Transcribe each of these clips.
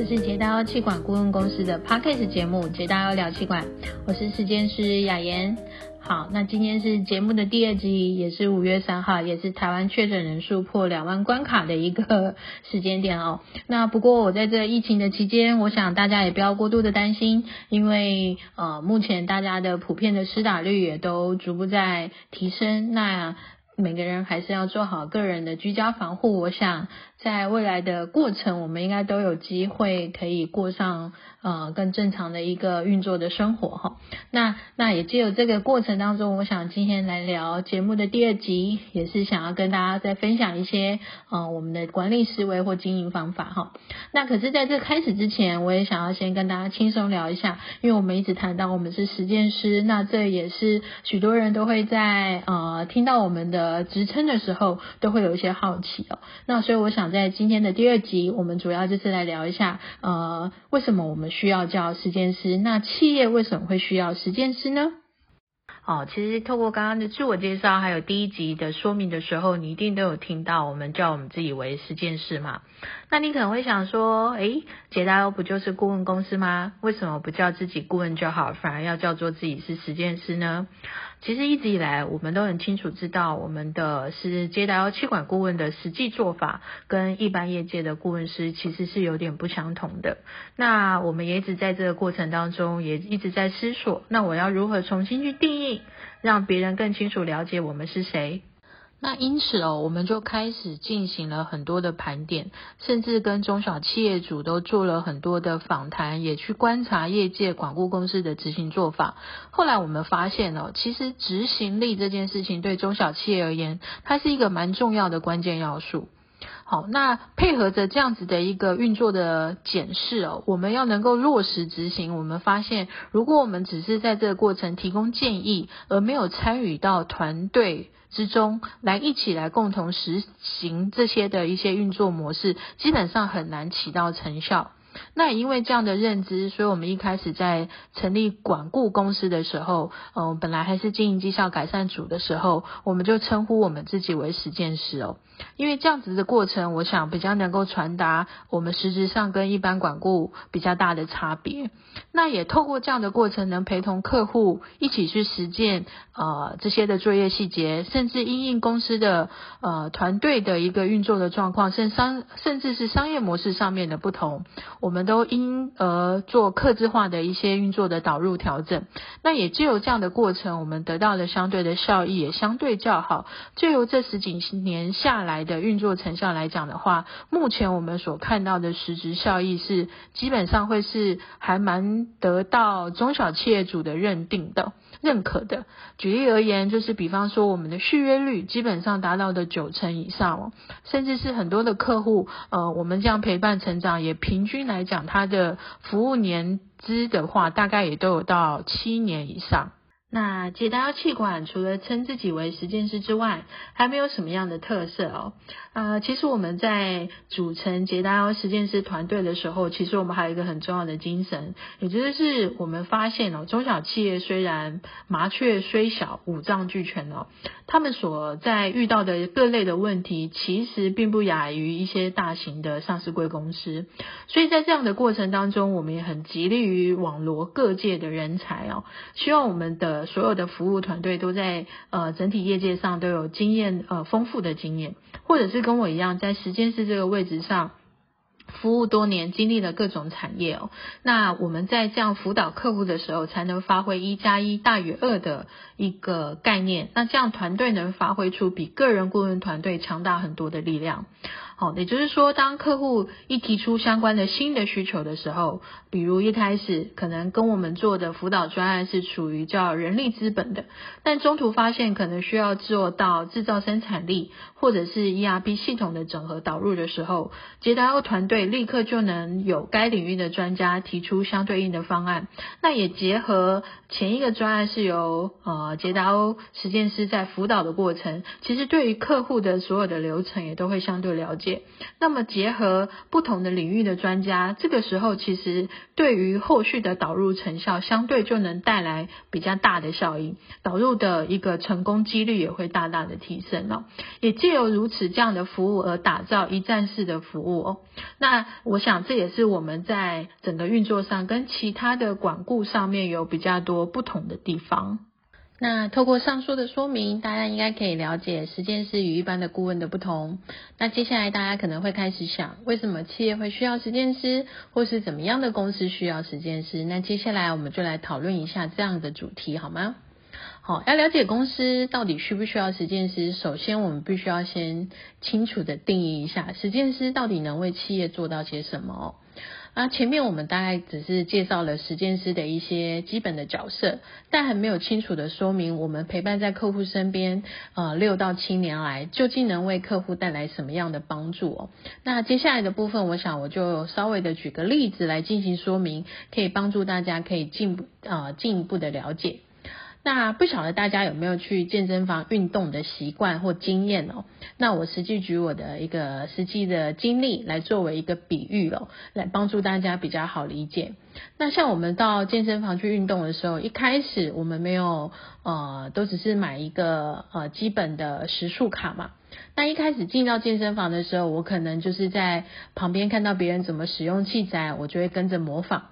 这是捷达气管顾问公司的 Podcast 节目《捷达聊气管》，我是时间师雅妍。好，那今天是节目的第二集，也是五月三号，也是台湾确诊人数破两万关卡的一个时间点哦。那不过我在这疫情的期间，我想大家也不要过度的担心，因为呃，目前大家的普遍的施打率也都逐步在提升，那每个人还是要做好个人的居家防护。我想。在未来的过程，我们应该都有机会可以过上呃更正常的一个运作的生活哈。那那也借由这个过程当中，我想今天来聊节目的第二集，也是想要跟大家再分享一些呃我们的管理思维或经营方法哈。那可是在这开始之前，我也想要先跟大家轻松聊一下，因为我们一直谈到我们是实践师，那这也是许多人都会在呃听到我们的职称的时候，都会有一些好奇哦。那所以我想。在今天的第二集，我们主要就是来聊一下，呃，为什么我们需要叫实践师？那企业为什么会需要实践师呢？哦，其实透过刚刚的自我介绍，还有第一集的说明的时候，你一定都有听到我们叫我们自己为实践师嘛。那你可能会想说，诶，捷达欧不就是顾问公司吗？为什么不叫自己顾问就好，反而要叫做自己是实践师呢？其实一直以来，我们都很清楚知道，我们的是接待气管顾问的实际做法，跟一般业界的顾问师其实是有点不相同的。那我们也一直在这个过程当中，也一直在思索，那我要如何重新去定义，让别人更清楚了解我们是谁？那因此哦，我们就开始进行了很多的盘点，甚至跟中小企业主都做了很多的访谈，也去观察业界管顾公司的执行做法。后来我们发现哦，其实执行力这件事情对中小企业而言，它是一个蛮重要的关键要素。好，那配合着这样子的一个运作的检视哦，我们要能够落实执行。我们发现，如果我们只是在这个过程提供建议，而没有参与到团队。之中来一起来共同实行这些的一些运作模式，基本上很难起到成效。那因为这样的认知，所以我们一开始在成立管顾公司的时候，嗯，本来还是经营绩效改善组的时候，我们就称呼我们自己为实践师哦。因为这样子的过程，我想比较能够传达我们实质上跟一般管顾比较大的差别。那也透过这样的过程，能陪同客户一起去实践呃这些的作业细节，甚至因应公司的呃团队的一个运作的状况，甚商甚至是商业模式上面的不同。我们都因而做客制化的一些运作的导入调整，那也就有这样的过程，我们得到的相对的效益也相对较好。就由这十几年下来的运作成效来讲的话，目前我们所看到的实质效益是基本上会是还蛮得到中小企业主的认定的。认可的，举例而言，就是比方说我们的续约率基本上达到的九成以上哦，甚至是很多的客户，呃，我们这样陪伴成长，也平均来讲，它的服务年资的话，大概也都有到七年以上。那捷达气管除了称自己为实践师之外，还没有什么样的特色哦。呃，其实我们在组成捷达实践师团队的时候，其实我们还有一个很重要的精神，也就是我们发现哦，中小企业虽然麻雀虽小，五脏俱全哦，他们所在遇到的各类的问题，其实并不亚于一些大型的上市贵公司。所以在这样的过程当中，我们也很极力于网罗各界的人才哦，希望我们的所有的服务团队都在呃整体业界上都有经验呃丰富的经验，或者是。跟我一样，在时间是这个位置上服务多年，经历了各种产业哦。那我们在这样辅导客户的时候，才能发挥一加一大于二的一个概念。那这样团队能发挥出比个人顾问团队强大很多的力量。好，也就是说，当客户一提出相关的新的需求的时候，比如一开始可能跟我们做的辅导专案是处于叫人力资本的，但中途发现可能需要做到制造生产力或者是 ERP 系统的整合导入的时候，捷达欧团队立刻就能有该领域的专家提出相对应的方案。那也结合前一个专案是由呃捷达欧实践师在辅导的过程，其实对于客户的所有的流程也都会相对了解。那么结合不同的领域的专家，这个时候其实对于后续的导入成效，相对就能带来比较大的效应，导入的一个成功几率也会大大的提升哦。也借由如此这样的服务而打造一站式的服务哦。那我想这也是我们在整个运作上跟其他的管顾上面有比较多不同的地方。那透过上述的说明，大家应该可以了解实践师与一般的顾问的不同。那接下来大家可能会开始想，为什么企业会需要实践师，或是怎么样的公司需要实践师？那接下来我们就来讨论一下这样的主题，好吗？好，要了解公司到底需不需要实践师，首先我们必须要先清楚的定义一下，实践师到底能为企业做到些什么。那，前面我们大概只是介绍了实践师的一些基本的角色，但还没有清楚的说明我们陪伴在客户身边，呃，六到七年来究竟能为客户带来什么样的帮助哦。那接下来的部分，我想我就稍微的举个例子来进行说明，可以帮助大家可以进步啊进一步的了解。那不晓得大家有没有去健身房运动的习惯或经验哦？那我实际举我的一个实际的经历来作为一个比喻哦，来帮助大家比较好理解。那像我们到健身房去运动的时候，一开始我们没有呃，都只是买一个呃基本的时速卡嘛。那一开始进到健身房的时候，我可能就是在旁边看到别人怎么使用器材，我就会跟着模仿。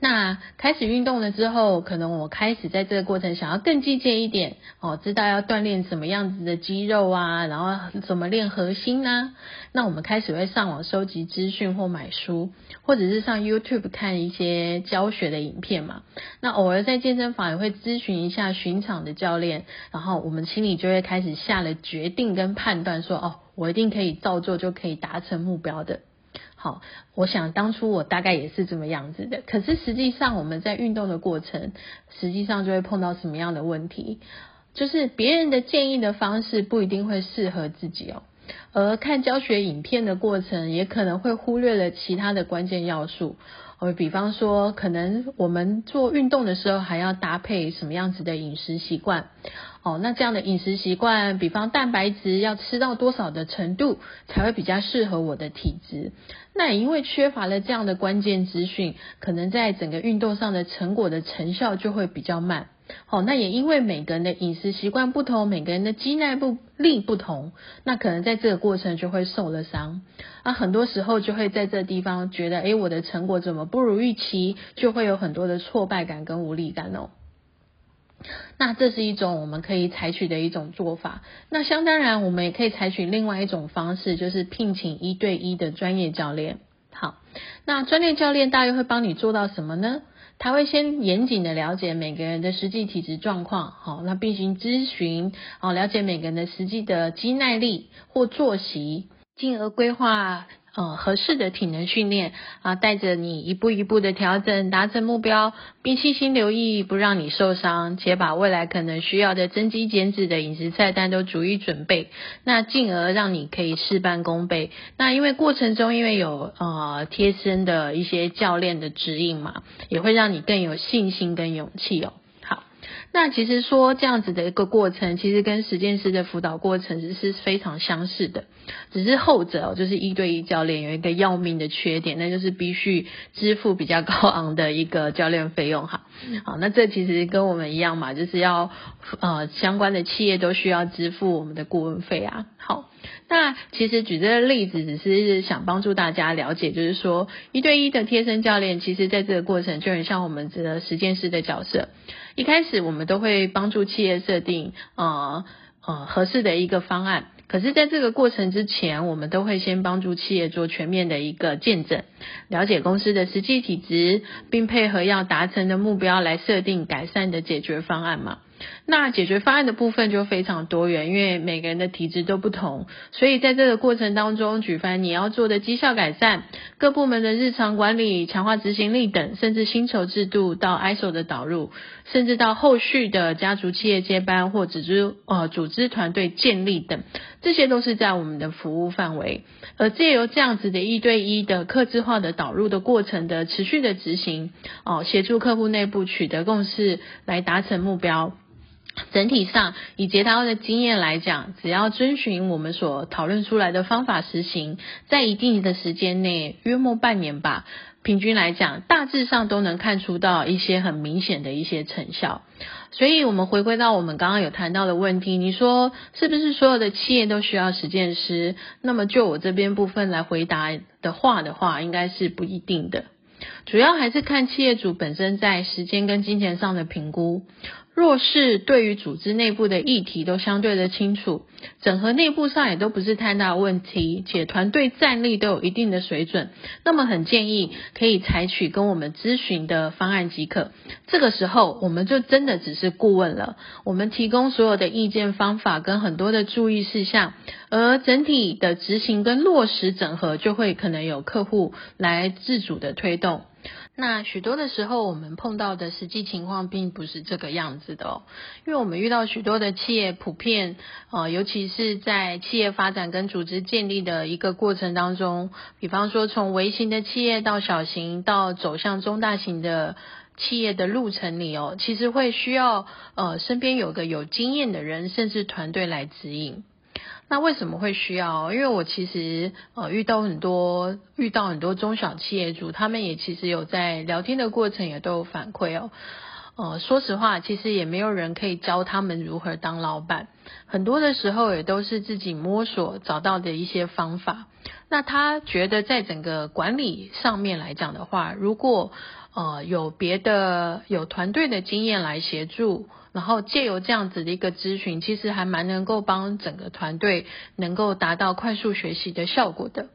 那开始运动了之后，可能我开始在这个过程想要更进阶一点哦，知道要锻炼什么样子的肌肉啊，然后怎么练核心呢？那我们开始会上网收集资讯或买书，或者是上 YouTube 看一些教学的影片嘛。那偶尔在健身房也会咨询一下巡场的教练，然后我们心里就会开始下了决定跟判断，说哦，我一定可以照做，就可以达成目标的。好，我想当初我大概也是这么样子的。可是实际上我们在运动的过程，实际上就会碰到什么样的问题？就是别人的建议的方式不一定会适合自己哦。而看教学影片的过程，也可能会忽略了其他的关键要素。我，比方说，可能我们做运动的时候，还要搭配什么样子的饮食习惯？哦，那这样的饮食习惯，比方蛋白质要吃到多少的程度才会比较适合我的体质？那也因为缺乏了这样的关键资讯，可能在整个运动上的成果的成效就会比较慢。好，那也因为每个人的饮食习惯不同，每个人的肌耐力不同，那可能在这个过程就会受了伤。啊，很多时候就会在这地方觉得，诶，我的成果怎么不如预期？就会有很多的挫败感跟无力感哦。那这是一种我们可以采取的一种做法。那相当然，我们也可以采取另外一种方式，就是聘请一对一的专业教练。好，那专业教练大约会帮你做到什么呢？他会先严谨的了解每个人的实际体质状况，好，那并行咨询，好，了解每个人的实际的肌耐力或作息，进而规划。呃，合适的体能训练啊，带着你一步一步的调整，达成目标，并细心留意，不让你受伤，且把未来可能需要的增肌减脂的饮食菜单都逐一准备，那进而让你可以事半功倍。那因为过程中因为有呃贴身的一些教练的指引嘛，也会让你更有信心跟勇气哦。那其实说这样子的一个过程，其实跟实践师的辅导过程是是非常相似的，只是后者哦，就是一对一教练有一个要命的缺点，那就是必须支付比较高昂的一个教练费用哈。好，那这其实跟我们一样嘛，就是要呃相关的企业都需要支付我们的顾问费啊。好，那其实举这个例子只是想帮助大家了解，就是说一对一的贴身教练，其实在这个过程就很像我们这个实践师的角色。一开始我们都会帮助企业设定呃呃合适的一个方案，可是在这个过程之前，我们都会先帮助企业做全面的一个见证，了解公司的实际体质，并配合要达成的目标来设定改善的解决方案嘛。那解决方案的部分就非常多元，因为每个人的体质都不同，所以在这个过程当中，举凡你要做的绩效改善、各部门的日常管理、强化执行力等，甚至薪酬制度到 ISO 的导入，甚至到后续的家族企业接班或组织呃组织团队建立等，这些都是在我们的服务范围。而借由这样子的一对一的客制化的导入的过程的持续的执行，哦，协助客户内部取得共识，来达成目标。整体上，以捷达欧的经验来讲，只要遵循我们所讨论出来的方法实行，在一定的时间内，约莫半年吧，平均来讲，大致上都能看出到一些很明显的一些成效。所以，我们回归到我们刚刚有谈到的问题，你说是不是所有的企业都需要实践师？那么，就我这边部分来回答的话的话，应该是不一定的。主要还是看企业主本身在时间跟金钱上的评估。若是对于组织内部的议题都相对的清楚，整合内部上也都不是太大问题，且团队战力都有一定的水准，那么很建议可以采取跟我们咨询的方案即可。这个时候我们就真的只是顾问了，我们提供所有的意见方法跟很多的注意事项，而整体的执行跟落实整合就会可能有客户来自主的推动。那许多的时候，我们碰到的实际情况并不是这个样子的哦，因为我们遇到许多的企业，普遍呃，尤其是在企业发展跟组织建立的一个过程当中，比方说从微型的企业到小型，到走向中大型的企业的路程里哦，其实会需要呃身边有个有经验的人，甚至团队来指引。那为什么会需要？因为我其实呃遇到很多遇到很多中小企业主，他们也其实有在聊天的过程也都有反馈哦。呃，说实话，其实也没有人可以教他们如何当老板，很多的时候也都是自己摸索找到的一些方法。那他觉得在整个管理上面来讲的话，如果呃有别的有团队的经验来协助。然后借由这样子的一个咨询，其实还蛮能够帮整个团队能够达到快速学习的效果的。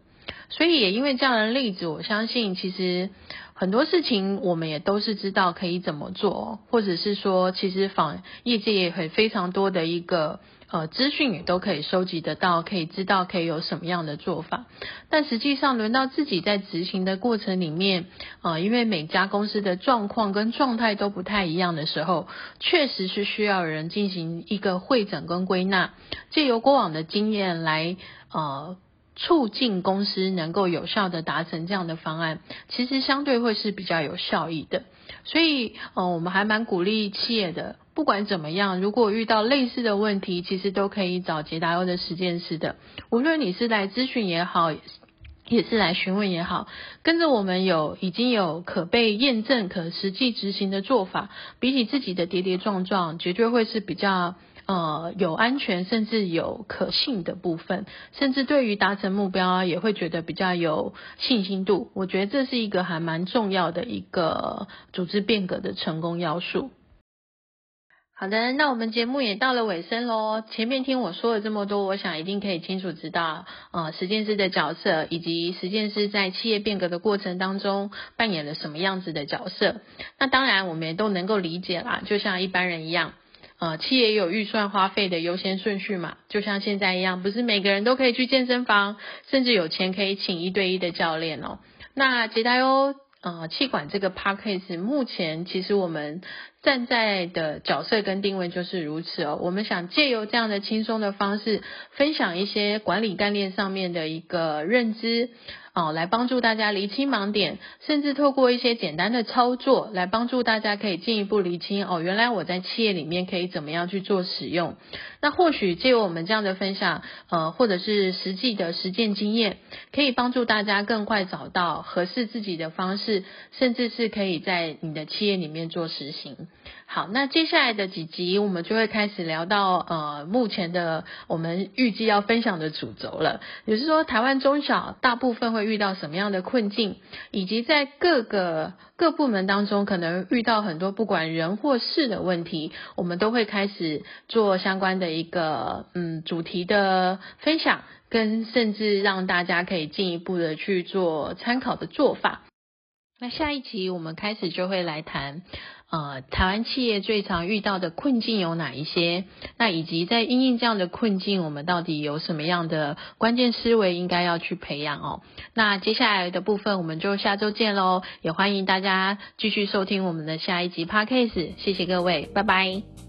所以也因为这样的例子，我相信其实很多事情我们也都是知道可以怎么做，或者是说其实访业界也很非常多的一个。呃，资讯也都可以收集得到，可以知道可以有什么样的做法。但实际上，轮到自己在执行的过程里面，呃，因为每家公司的状况跟状态都不太一样的时候，确实是需要人进行一个会诊跟归纳，借由过往的经验来呃促进公司能够有效的达成这样的方案，其实相对会是比较有效益的。所以，呃，我们还蛮鼓励企业的。不管怎么样，如果遇到类似的问题，其实都可以找捷达欧的实践师的。无论你是来咨询也好，也是来询问也好，跟着我们有已经有可被验证、可实际执行的做法，比起自己的跌跌撞撞，绝对会是比较呃有安全，甚至有可信的部分，甚至对于达成目标啊也会觉得比较有信心度。我觉得这是一个还蛮重要的一个组织变革的成功要素。好的，那我们节目也到了尾声喽。前面听我说了这么多，我想一定可以清楚知道，呃，实践师的角色，以及实践师在企业变革的过程当中扮演了什么样子的角色。那当然，我们也都能够理解啦，就像一般人一样，呃，企业有预算花费的优先顺序嘛，就像现在一样，不是每个人都可以去健身房，甚至有钱可以请一对一的教练哦。那捷达优。啊，气管这个 p a c k a g e 目前其实我们站在的角色跟定位就是如此哦。我们想借由这样的轻松的方式，分享一些管理概念上面的一个认知。哦，来帮助大家厘清盲点，甚至透过一些简单的操作，来帮助大家可以进一步厘清哦，原来我在企业里面可以怎么样去做使用。那或许借由我们这样的分享，呃，或者是实际的实践经验，可以帮助大家更快找到合适自己的方式，甚至是可以在你的企业里面做实行。好，那接下来的几集我们就会开始聊到呃目前的我们预计要分享的主轴了，也就是说台湾中小大部分会遇到什么样的困境，以及在各个各部门当中可能遇到很多不管人或事的问题，我们都会开始做相关的一个嗯主题的分享，跟甚至让大家可以进一步的去做参考的做法。那下一集我们开始就会来谈。呃，台湾企业最常遇到的困境有哪一些？那以及在应应这样的困境，我们到底有什么样的关键思维应该要去培养哦？那接下来的部分我们就下周见喽，也欢迎大家继续收听我们的下一集 podcast，谢谢各位，拜拜。